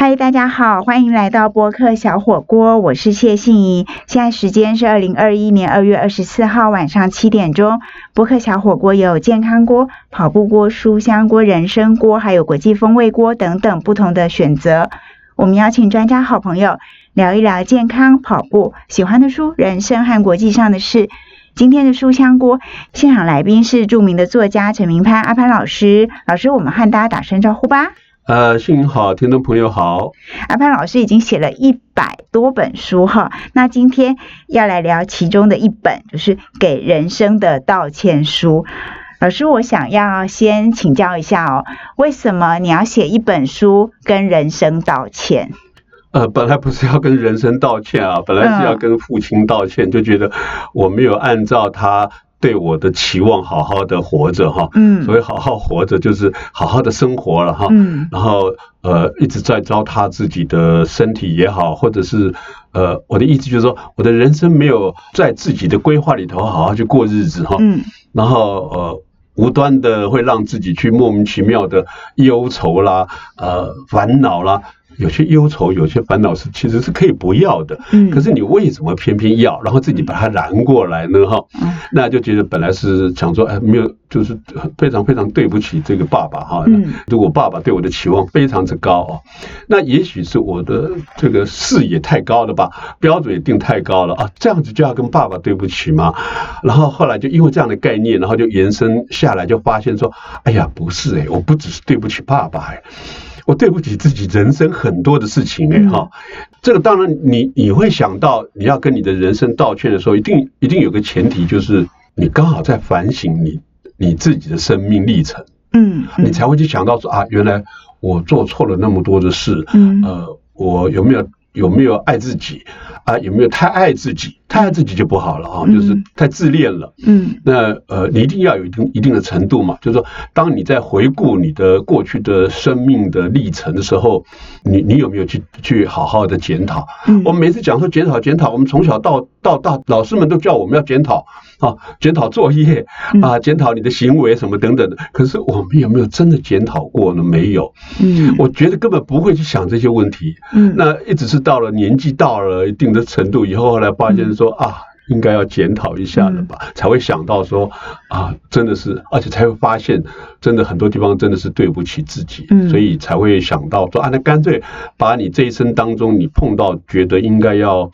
嗨，大家好，欢迎来到播客小火锅，我是谢杏怡。现在时间是二零二一年二月二十四号晚上七点钟。播客小火锅有健康锅、跑步锅、书香锅、人参锅，还有国际风味锅等等不同的选择。我们邀请专家好朋友聊一聊健康、跑步、喜欢的书、人生和国际上的事。今天的书香锅现场来宾是著名的作家陈明潘阿潘老师，老师，我们和大家打声招呼吧。呃，幸运好，听众朋友好。阿潘老师已经写了一百多本书哈，那今天要来聊其中的一本，就是给人生的道歉书。老师，我想要先请教一下哦，为什么你要写一本书跟人生道歉？呃，本来不是要跟人生道歉啊，本来是要跟父亲道歉，就觉得我没有按照他。对我的期望，好好的活着哈，嗯，所以好好活着就是好好的生活了哈，嗯，然后呃一直在糟蹋自己的身体也好，或者是呃我的意思就是说，我的人生没有在自己的规划里头好好去过日子哈，嗯，然后呃无端的会让自己去莫名其妙的忧愁啦，呃烦恼啦。有些忧愁，有些烦恼是其实是可以不要的，嗯，可是你为什么偏偏要，然后自己把它燃过来呢？哈，那就觉得本来是想说，哎，没有，就是非常非常对不起这个爸爸哈，嗯，如果爸爸对我的期望非常之高啊，那也许是我的这个视野太高了吧，标准也定太高了啊，这样子就要跟爸爸对不起吗？然后后来就因为这样的概念，然后就延伸下来，就发现说，哎呀，不是哎，我不只是对不起爸爸哎。我对不起自己人生很多的事情哎哈，这个当然你你会想到你要跟你的人生道歉的时候，一定一定有个前提，就是你刚好在反省你你自己的生命历程，嗯，你才会去想到说啊，原来我做错了那么多的事，嗯，呃，我有没有有没有爱自己啊？有没有太爱自己？太爱自己就不好了啊，就是太自恋了。嗯，那呃，你一定要有一定一定的程度嘛。就是说，当你在回顾你的过去的生命的历程的时候，你你有没有去去好好的检讨？我们每次讲说检讨检讨，我们从小到到大，老师们都叫我们要检讨啊，检讨作业啊，检讨你的行为什么等等的。可是我们有没有真的检讨过呢？没有。嗯，我觉得根本不会去想这些问题。嗯，那一直是到了年纪到了一定的程度以后，后来发现。说啊，应该要检讨一下了吧，才会想到说啊，真的是，而且才会发现，真的很多地方真的是对不起自己，所以才会想到说啊，那干脆把你这一生当中你碰到觉得应该要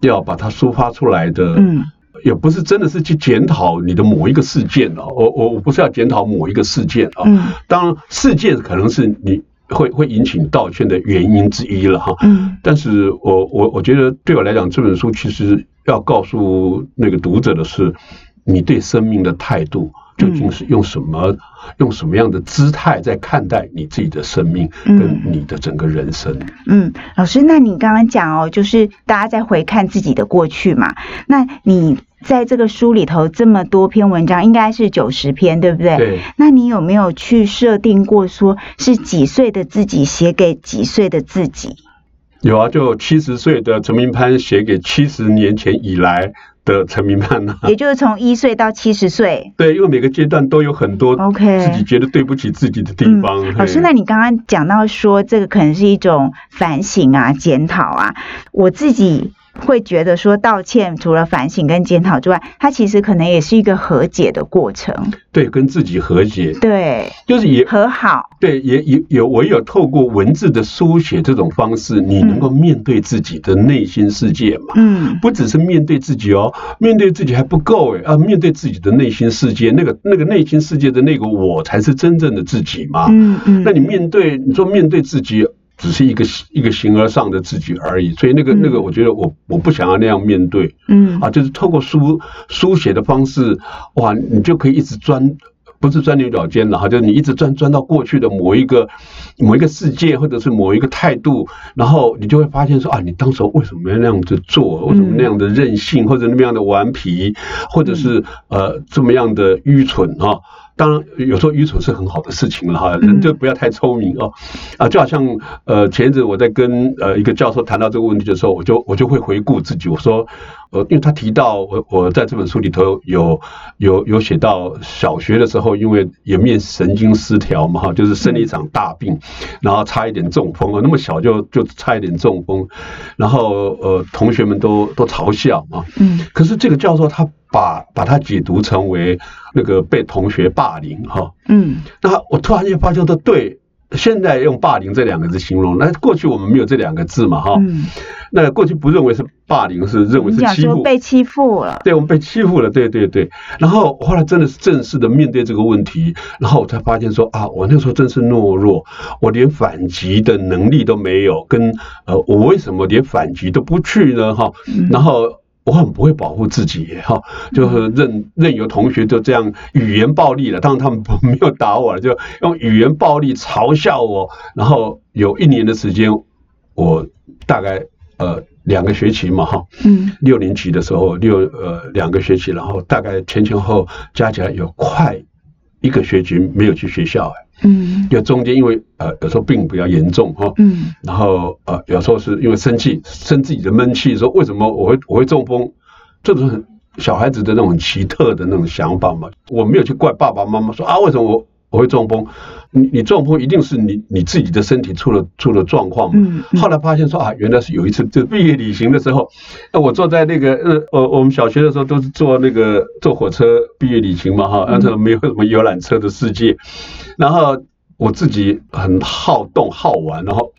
要把它抒发出来的，嗯，也不是真的是去检讨你的某一个事件哦，我我我不是要检讨某一个事件啊，嗯，当然事件可能是你。会会引起道歉的原因之一了哈，嗯，但是我我我觉得对我来讲，这本书其实要告诉那个读者的是，你对生命的态度究竟是用什么，用什么样的姿态在看待你自己的生命跟你的整个人生。嗯，老师，那你刚刚讲哦，就是大家在回看自己的过去嘛，那你。在这个书里头这么多篇文章，应该是九十篇，对不对？对。那你有没有去设定过，说是几岁的自己写给几岁的自己？有啊，就七十岁的陈明潘写给七十年前以来的陈明潘呢。也就是从一岁到七十岁。对，因为每个阶段都有很多 OK 自己觉得对不起自己的地方。老师，那你刚刚讲到说，这个可能是一种反省啊、检讨啊，我自己。会觉得说道歉除了反省跟检讨之外，它其实可能也是一个和解的过程。对，跟自己和解。对，就是也和好。对，也也有唯有透过文字的书写这种方式，你能够面对自己的内心世界嘛？嗯，不只是面对自己哦，面对自己还不够哎啊，面对自己的内心世界，那个那个内心世界的那个我才是真正的自己嘛。嗯嗯，那你面对你说面对自己。只是一个一个形而上的自己而已，所以那个那个，我觉得我我不想要那样面对，嗯啊，就是透过书书写的方式，哇，你就可以一直钻，不是钻牛角尖了哈，就是你一直钻钻到过去的某一个某一个世界，或者是某一个态度，然后你就会发现说啊，你当时为什么要那样子做？为什么那样的任性，或者那么样的顽皮，或者是呃这么样的愚蠢啊？当然有时候愚蠢是很好的事情了哈，人就不要太聪明哦。啊，就好像呃前一阵我在跟呃一个教授谈到这个问题的时候，我就我就会回顾自己，我说。呃，因为他提到我，我在这本书里头有有有写到小学的时候，因为颜面神经失调嘛，哈，就是生了一场大病，然后差一点中风了，那么小就就差一点中风，然后呃，同学们都都嘲笑嘛，嗯，可是这个教授他把把它解读成为那个被同学霸凌，哈，嗯，那我突然间发现说对。现在用霸凌这两个字形容，那过去我们没有这两个字嘛，哈，嗯那过去不认为是霸凌，是认为是欺负，被欺负了，对，我们被欺负了，对对对。然后后来真的是正式的面对这个问题，然后我才发现说啊，我那时候真是懦弱，我连反击的能力都没有，跟呃，我为什么连反击都不去呢？哈，然后。我很不会保护自己哈，就是任任由同学就这样语言暴力了。当然他们没有打我，就用语言暴力嘲笑我。然后有一年的时间，我大概呃两个学期嘛哈，嗯，六年级的时候六呃两个学期，然后大概前前后加起来有快一个学期没有去学校哎。嗯，有中间因为呃有时候病比较严重哈，嗯，然后呃有时候是因为生气生自己的闷气，说为什么我会我会中风，这种小孩子的那种奇特的那种想法嘛，我没有去怪爸爸妈妈说啊为什么我。我会中风，你你中风一定是你你自己的身体出了出了状况嘛？后来发现说啊，原来是有一次就毕业旅行的时候，那我坐在那个呃我我们小学的时候都是坐那个坐火车毕业旅行嘛哈，那时候没有什么游览车的世界，然后我自己很好动好玩，然后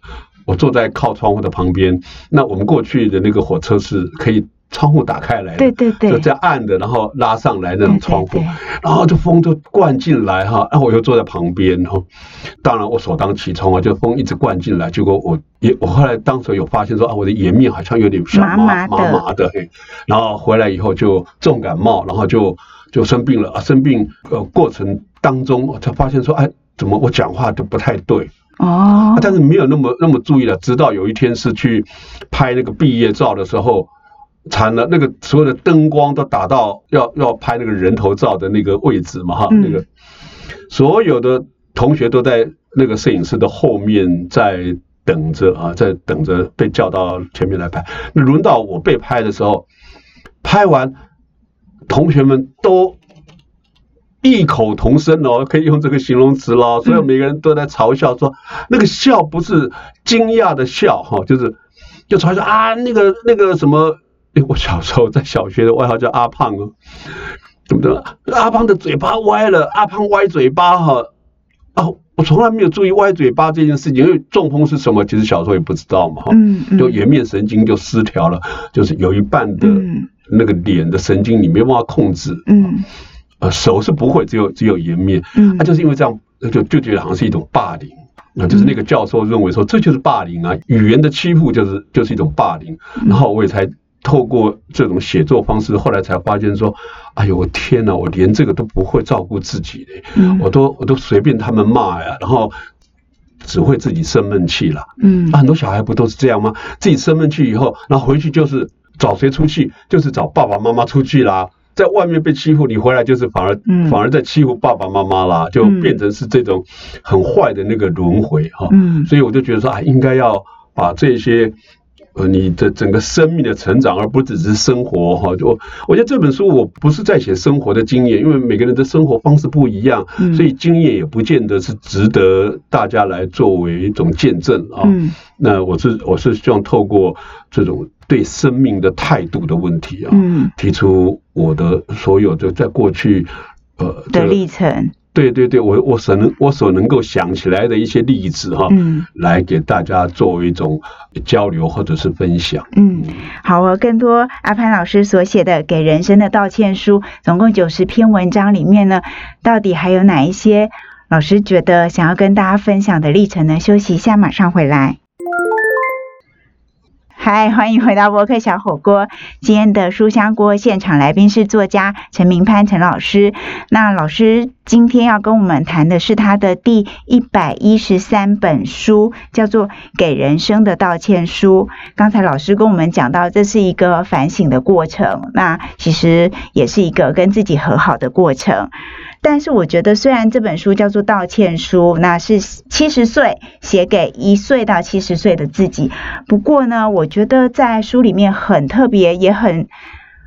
我坐在靠窗户的旁边，那我们过去的那个火车是可以。窗户打开来，对对对，就这样暗的，然后拉上来那种窗户，然后就风就灌进来哈，然后我就坐在旁边哈，当然我首当其冲啊，就风一直灌进来，结果我也我后来当时有发现说啊，我的颜面好像有点麻麻的，嘿，然后回来以后就重感冒，然后就就生病了啊，生病呃过程当中才发现说哎，怎么我讲话都不太对。哦，但是没有那么那么注意了，直到有一天是去拍那个毕业照的时候。惨了，那个所有的灯光都打到要要拍那个人头照的那个位置嘛哈，那个所有的同学都在那个摄影师的后面在等着啊，在等着被叫到前面来拍。那轮到我被拍的时候，拍完，同学们都异口同声哦，可以用这个形容词咯，所以每个人都在嘲笑说，那个笑不是惊讶的笑哈，就是就嘲笑啊，那个那个什么。我小时候在小学的外号叫阿胖哦，怎么的？阿胖的嘴巴歪了，阿胖歪嘴巴哈。哦，我从来没有注意歪嘴巴这件事情，因为中风是什么，其实小时候也不知道嘛哈。嗯就颜面神经就失调了，就是有一半的那个脸的神经你没办法控制。嗯。呃，手是不会，只有只有颜面。嗯。啊就是因为这样，就就觉得好像是一种霸凌。那就是那个教授认为说，这就是霸凌啊，语言的欺负就是就是一种霸凌。然后我也才。透过这种写作方式，后来才发现说：“哎呦，我天哪！我连这个都不会照顾自己的，我都我都随便他们骂呀，然后只会自己生闷气了。嗯，很多小孩不都是这样吗？自己生闷气以后，然后回去就是找谁出气，就是找爸爸妈妈出气啦。在外面被欺负，你回来就是反而反而在欺负爸爸妈妈啦，就变成是这种很坏的那个轮回哈。嗯，所以我就觉得说啊，应该要把这些。呃，你的整个生命的成长，而不只是生活哈。就我觉得这本书我不是在写生活的经验，因为每个人的生活方式不一样，所以经验也不见得是值得大家来作为一种见证啊。那我是我是希望透过这种对生命的态度的问题啊，提出我的所有的在过去呃的历程。对对对，我我所能我所能够想起来的一些例子哈，嗯，来给大家作为一种交流或者是分享。嗯，好，更多阿潘老师所写的《给人生的道歉书》，总共九十篇文章里面呢，到底还有哪一些老师觉得想要跟大家分享的历程呢？休息一下，马上回来。嗨，欢迎回到博客小火锅。今天的书香锅现场来宾是作家陈明潘陈老师。那老师今天要跟我们谈的是他的第一百一十三本书，叫做《给人生的道歉书》。刚才老师跟我们讲到，这是一个反省的过程，那其实也是一个跟自己和好的过程。但是我觉得，虽然这本书叫做道歉书，那是七十岁写给一岁到七十岁的自己。不过呢，我觉得在书里面很特别，也很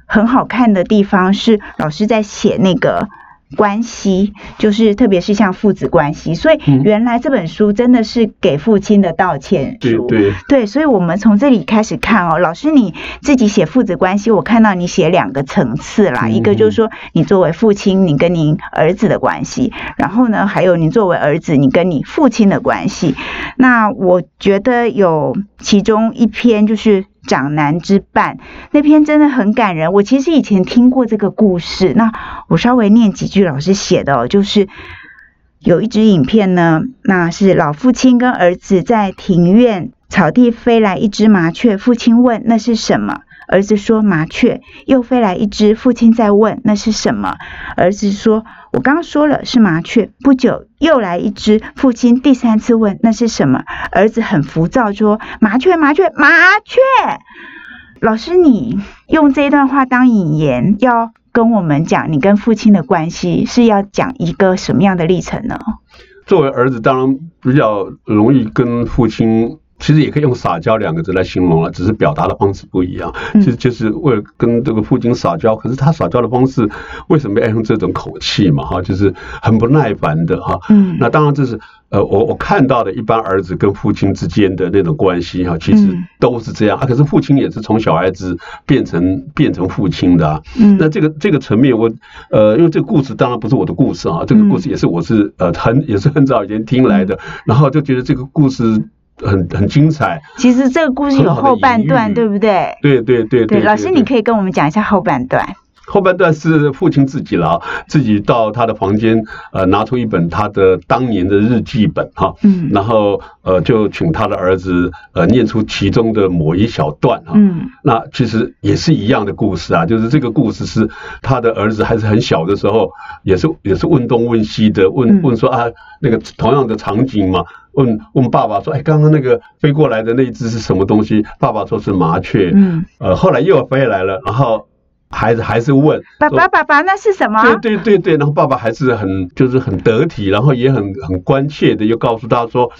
很好看的地方是，老师在写那个。关系就是特别是像父子关系，所以原来这本书真的是给父亲的道歉书。对对对，所以我们从这里开始看哦，老师你自己写父子关系，我看到你写两个层次啦，一个就是说你作为父亲，你跟您儿子的关系，然后呢，还有你作为儿子，你跟你父亲的关系。那我觉得有其中一篇就是。长男之伴那篇真的很感人。我其实以前听过这个故事，那我稍微念几句老师写的哦，就是有一支影片呢，那是老父亲跟儿子在庭院草地飞来一只麻雀，父亲问那是什么？儿子说麻雀。又飞来一只，父亲再问那是什么？儿子说。我刚刚说了是麻雀，不久又来一只。父亲第三次问那是什么？儿子很浮躁说麻雀麻雀麻雀。老师，你用这段话当引言，要跟我们讲你跟父亲的关系是要讲一个什么样的历程呢？作为儿子，当然比较容易跟父亲。其实也可以用撒娇两个字来形容了，只是表达的方式不一样。其实就是为了跟这个父亲撒娇，可是他撒娇的方式为什么要用这种口气嘛？哈，就是很不耐烦的哈。嗯。那当然这是呃，我我看到的一般儿子跟父亲之间的那种关系哈，其实都是这样啊。可是父亲也是从小孩子变成变成父亲的。嗯。那这个这个层面，我呃，因为这个故事当然不是我的故事啊，这个故事也是我是呃很也是很早以前听来的，然后就觉得这个故事。很很精彩。其实这个故事有后半段，对不对？对对对对。老师，你可以跟我们讲一下后半段。后半段是父亲自己了，自己到他的房间，呃，拿出一本他的当年的日记本，哈，嗯，然后呃，就请他的儿子呃念出其中的某一小段，哈，嗯，那其实也是一样的故事啊，就是这个故事是他的儿子还是很小的时候，也是也是问东问西的，问问说啊，那个同样的场景嘛。问问爸爸说：“哎，刚刚那个飞过来的那只是什么东西？”爸爸说是麻雀。嗯。呃，后来又飞来了，然后孩子还是问：“爸爸，爸爸，那是什么？”对对对对，然后爸爸还是很就是很得体，然后也很很关切的，又告诉他说：“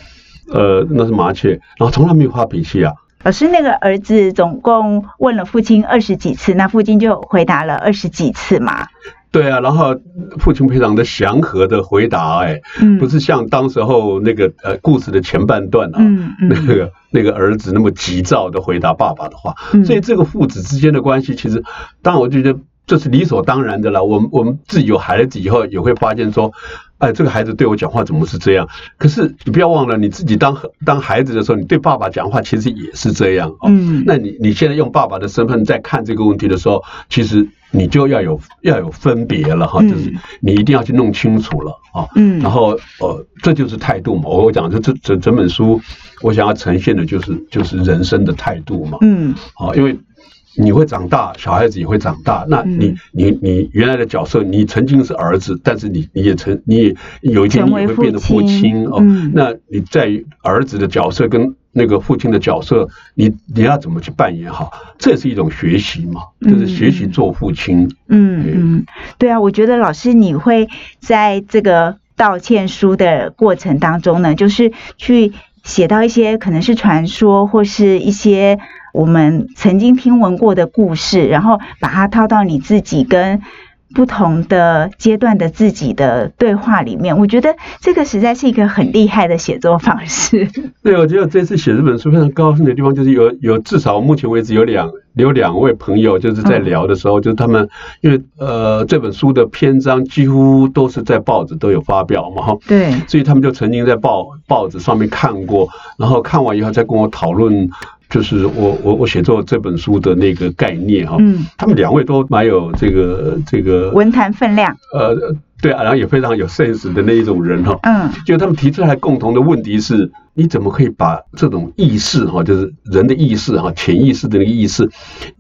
呃，那是麻雀。”然后从来没有发脾气啊。老师，那个儿子总共问了父亲二十几次，那父亲就回答了二十几次嘛。对啊，然后父亲非常的祥和的回答，哎，不是像当时候那个呃故事的前半段啊，那个那个儿子那么急躁的回答爸爸的话，所以这个父子之间的关系，其实当然我觉得这是理所当然的了。我们我们自己有孩子以后也会发现说。哎，这个孩子对我讲话怎么是这样？可是你不要忘了，你自己当当孩子的时候，你对爸爸讲话其实也是这样哦。嗯，那你你现在用爸爸的身份在看这个问题的时候，其实你就要有要有分别了哈，就是你一定要去弄清楚了啊。嗯，然后呃，这就是态度嘛。我讲这这整整本书，我想要呈现的就是就是人生的态度嘛。嗯，好，因为。你会长大，小孩子也会长大。那你你你原来的角色，你曾经是儿子，但是你你也曾你也有一天你也会变得父亲哦。那你在儿子的角色跟那个父亲的角色，你你要怎么去扮演好？这也是一种学习嘛，就是学习做父亲。嗯嗯，对啊，我觉得老师你会在这个道歉书的过程当中呢，就是去写到一些可能是传说或是一些。我们曾经听闻过的故事，然后把它套到你自己跟不同的阶段的自己的对话里面，我觉得这个实在是一个很厉害的写作方式。对，我觉得这次写这本书非常高兴的地方，就是有有至少目前为止有两有两位朋友就是在聊的时候，就是他们因为呃这本书的篇章几乎都是在报纸都有发表嘛，哈，对，所以他们就曾经在报报纸上面看过，然后看完以后再跟我讨论。就是我我我写作这本书的那个概念哈，嗯，他们两位都蛮有这个这个文坛分量，呃，对啊，然后也非常有 sense 的那一种人哈，嗯，就他们提出来共同的问题是，你怎么可以把这种意识哈，就是人的意识哈，潜意识的那个意识，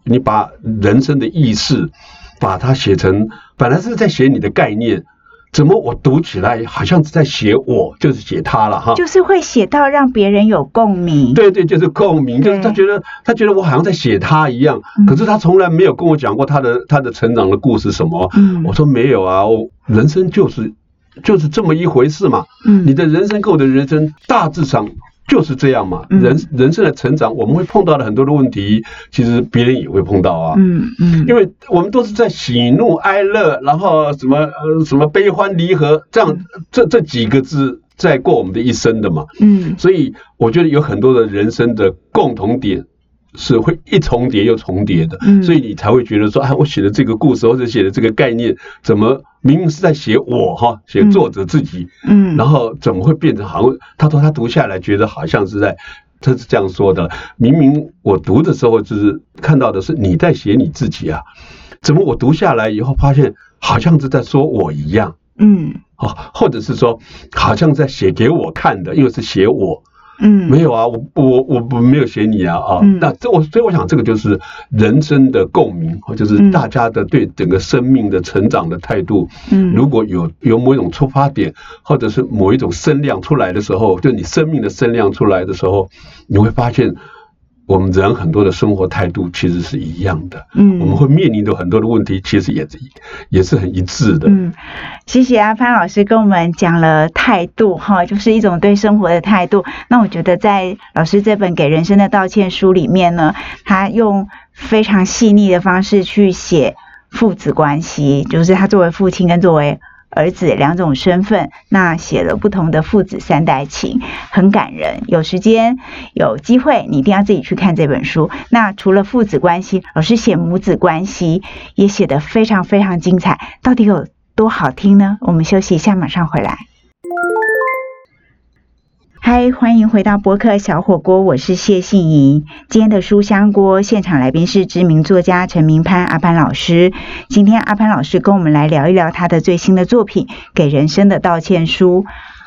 你把人生的意识，把它写成本来是在写你的概念。怎么我读起来好像是在写我，就是写他了哈，就是会写到让别人有共鸣。对对，就是共鸣，就是他觉得他觉得我好像在写他一样，可是他从来没有跟我讲过他的他的成长的故事什么。我说没有啊，我人生就是就是这么一回事嘛。你的人生跟我的人生大致上。就是这样嘛，人人生的成长，我们会碰到的很多的问题，其实别人也会碰到啊。嗯嗯，因为我们都是在喜怒哀乐，然后什么呃什么悲欢离合，这样这这几个字在过我们的一生的嘛。嗯，所以我觉得有很多的人生的共同点。是会一重叠又重叠的，所以你才会觉得说，哎，我写的这个故事或者写的这个概念，怎么明明是在写我哈，写作者自己，嗯，然后怎么会变成好像他说他读下来觉得好像是在，他是这样说的，明明我读的时候就是看到的是你在写你自己啊，怎么我读下来以后发现好像是在说我一样，嗯，哦，或者是说好像在写给我看的，因为是写我。嗯，没有啊，我我我不没有写你啊啊，那这我所以我想这个就是人生的共鸣，或就是大家的对整个生命的成长的态度。嗯，如果有有某一种出发点，或者是某一种声量出来的时候，就你生命的声量出来的时候，你会发现。我们人很多的生活态度其实是一样的，嗯，我们会面临的很多的问题，其实也是也是很一致的。嗯，谢谢阿潘老师跟我们讲了态度哈，就是一种对生活的态度。那我觉得在老师这本给人生的道歉书里面呢，他用非常细腻的方式去写父子关系，就是他作为父亲跟作为。儿子两种身份，那写了不同的父子三代情，很感人。有时间有机会，你一定要自己去看这本书。那除了父子关系，老师写母子关系也写得非常非常精彩，到底有多好听呢？我们休息一下，马上回来。嗨，欢迎回到博客小火锅，我是谢杏怡。今天的书香锅现场来宾是知名作家陈明潘阿潘老师。今天阿潘老师跟我们来聊一聊他的最新的作品《给人生的道歉书》。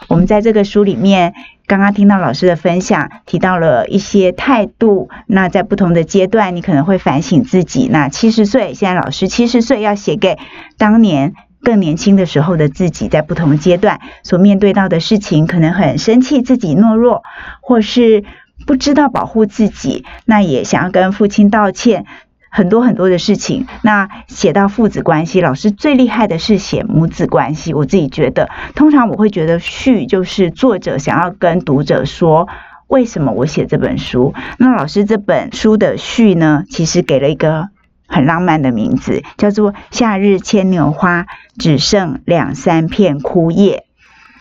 我们在这个书里面，刚刚听到老师的分享，提到了一些态度。那在不同的阶段，你可能会反省自己。那七十岁，现在老师七十岁，要写给当年。更年轻的时候的自己，在不同阶段所面对到的事情，可能很生气自己懦弱，或是不知道保护自己，那也想要跟父亲道歉，很多很多的事情。那写到父子关系，老师最厉害的是写母子关系。我自己觉得，通常我会觉得序就是作者想要跟读者说，为什么我写这本书。那老师这本书的序呢，其实给了一个。很浪漫的名字，叫做《夏日牵牛花》，只剩两三片枯叶。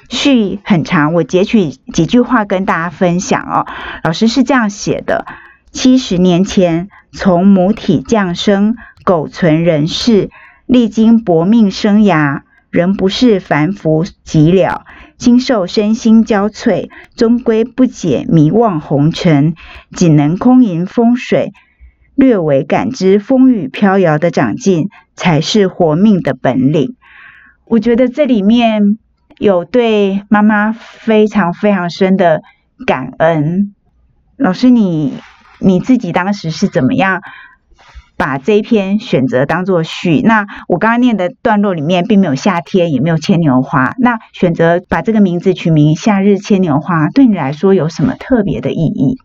序很长，我截取几句话跟大家分享哦。老师是这样写的：七十年前从母体降生，苟存人世，历经搏命生涯，仍不是凡夫寂了。经受身心交瘁，终归不解迷惘红尘，仅能空吟风水。略微感知风雨飘摇的长进，才是活命的本领。我觉得这里面有对妈妈非常非常深的感恩。老师，你你自己当时是怎么样把这一篇选择当做序？那我刚刚念的段落里面并没有夏天，也没有牵牛花。那选择把这个名字取名《夏日牵牛花》，对你来说有什么特别的意义？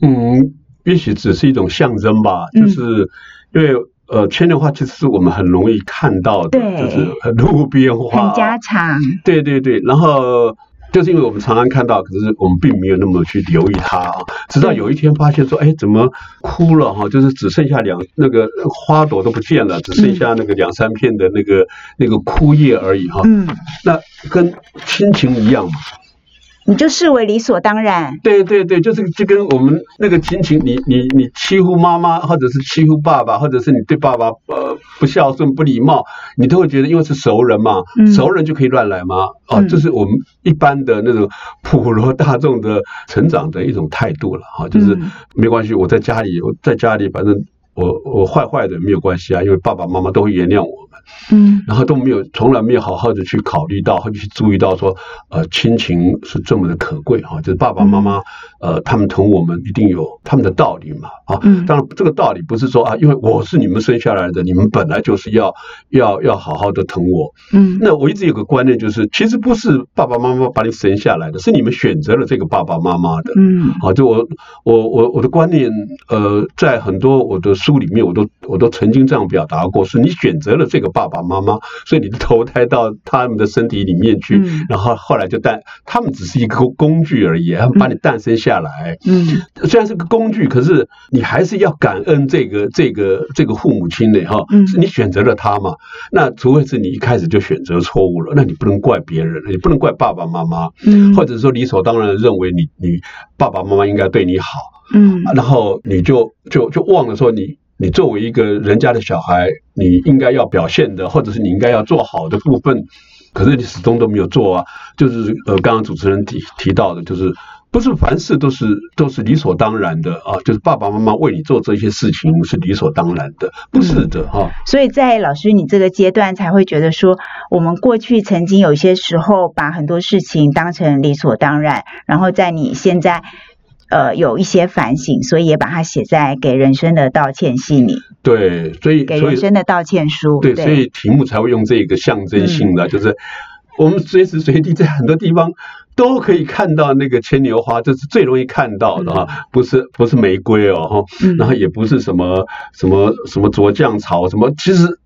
嗯。也许只是一种象征吧，就是因为呃，牵牛花其实是我们很容易看到的，就是路边花，很家常。对对对，然后就是因为我们常常看到，可是我们并没有那么去留意它啊。直到有一天发现说，哎，怎么枯了哈？就是只剩下两那个花朵都不见了，只剩下那个两三片的那个那个枯叶而已哈。嗯，那跟亲情一样嘛。你就视为理所当然。对对对，就是就跟我们那个亲情，你你你欺负妈妈，或者是欺负爸爸，或者是你对爸爸呃不孝顺、不礼貌，你都会觉得因为是熟人嘛，熟人就可以乱来吗？哦，这是我们一般的那种普罗大众的成长的一种态度了哈，就是没关系，我在家里，我在家里，反正我我坏坏的没有关系啊，因为爸爸妈妈都会原谅我。们，嗯，然后都没有从来没有好好的去考虑到，或者去注意到说，呃，亲情是这么的可贵哈，就是爸爸妈妈，呃，他们疼我们一定有他们的道理嘛，啊，当然这个道理不是说啊，因为我是你们生下来的，你们本来就是要要要好好的疼我，嗯，那我一直有个观念就是，其实不是爸爸妈妈把你生下来的，是你们选择了这个爸爸妈妈的，嗯，啊，就我我我我的观念，呃，在很多我的书里面，我都我都曾经这样表达过，是你选择了这个爸爸妈妈，所以你投胎到他们的身体里面去，然后后来就诞，他们只是一个工具而已，他们把你诞生下来，嗯，虽然是个工具，可是你还是要感恩这个这个这个父母亲的哈，是你选择了他嘛，那除非是你一开始就选择错误了，那你不能怪别人，你不能怪爸爸妈妈，嗯，或者说理所当然认为你你爸爸妈妈应该对你好，嗯，然后你就就就忘了说你。你作为一个人家的小孩，你应该要表现的，或者是你应该要做好的部分，可是你始终都没有做啊。就是呃，刚刚主持人提提到的，就是不是凡事都是都是理所当然的啊。就是爸爸妈妈为你做这些事情是理所当然的，不是的哈。所以在老师你这个阶段才会觉得说，我们过去曾经有些时候把很多事情当成理所当然，然后在你现在。呃，有一些反省，所以也把它写在给人生的道歉信里。对，所以给人生的道歉书。对，所以题目才会用这个象征性的，就是我们随时随地在很多地方都可以看到那个牵牛花，这是最容易看到的哈，不是不是玫瑰哦哈，然后也不是什么什么什么卓酱草什么，其实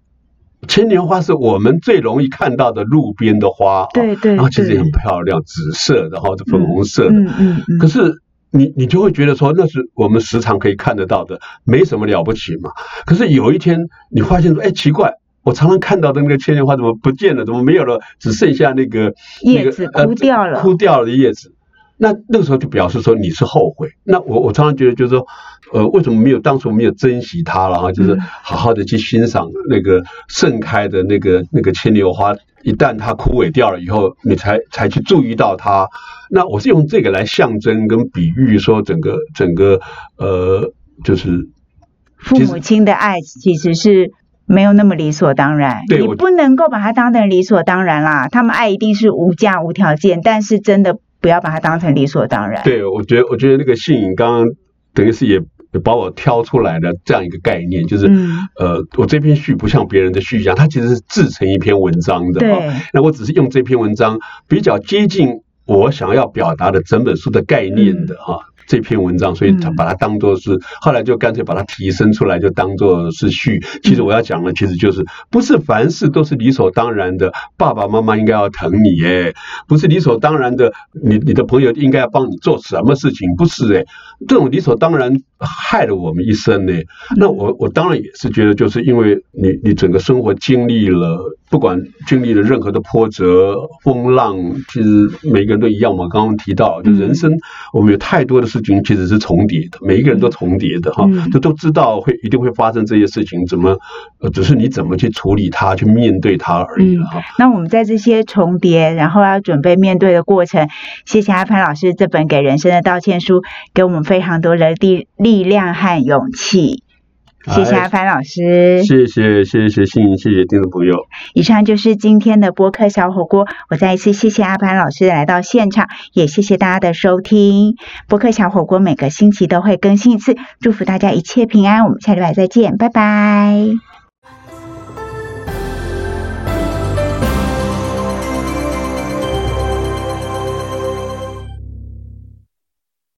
牵牛花是我们最容易看到的路边的花。对对。然后其实也很漂亮，紫色的哈，是粉红色的。嗯嗯嗯。可是。你你就会觉得说那是我们时常可以看得到的，没什么了不起嘛。可是有一天你发现说，哎，奇怪，我常常看到的那个牵牛花怎么不见了？怎么没有了？只剩下那个叶子枯掉了，枯掉了的叶子。那那个时候就表示说你是后悔。那我我常常觉得就是说，呃，为什么没有当初没有珍惜它了哈？就是好好的去欣赏那个盛开的那个那个牵牛花。一旦它枯萎掉了以后，你才才去注意到它。那我是用这个来象征跟比喻，说整个整个呃，就是父母亲的爱其实是没有那么理所当然。你不能够把它当成理所当然啦。他们爱一定是无价无条件，但是真的不要把它当成理所当然。对，我觉得我觉得那个信颖刚刚等于是也。把我挑出来的这样一个概念，就是呃，我这篇序不像别人的序一样，它其实是制成一篇文章的。对，那我只是用这篇文章比较接近我想要表达的整本书的概念的哈。这篇文章，所以他把它当做是，后来就干脆把它提升出来，就当做是序。其实我要讲的，其实就是不是凡事都是理所当然的。爸爸妈妈应该要疼你，哎，不是理所当然的。你你的朋友应该要帮你做什么事情？不是，哎，这种理所当然害了我们一生呢。那我我当然也是觉得，就是因为你你整个生活经历了，不管经历了任何的波折风浪，其实每个人都一样嘛。刚刚提到，就人生我们有太多的。事情其实是重叠的，每一个人都重叠的哈，就都知道会一定会发生这些事情，怎么呃，只是你怎么去处理它，去面对它而已了哈。那我们在这些重叠，然后要准备面对的过程，谢谢阿潘老师这本给人生的道歉书，给我们非常多的力力量和勇气。谢谢阿凡老师，谢谢谢谢心怡，谢谢听众朋友。以上就是今天的播客小火锅，我再一次谢谢阿凡老师来到现场，也谢谢大家的收听。播客小火锅每个星期都会更新一次，祝福大家一切平安，我们下礼拜再见，拜拜。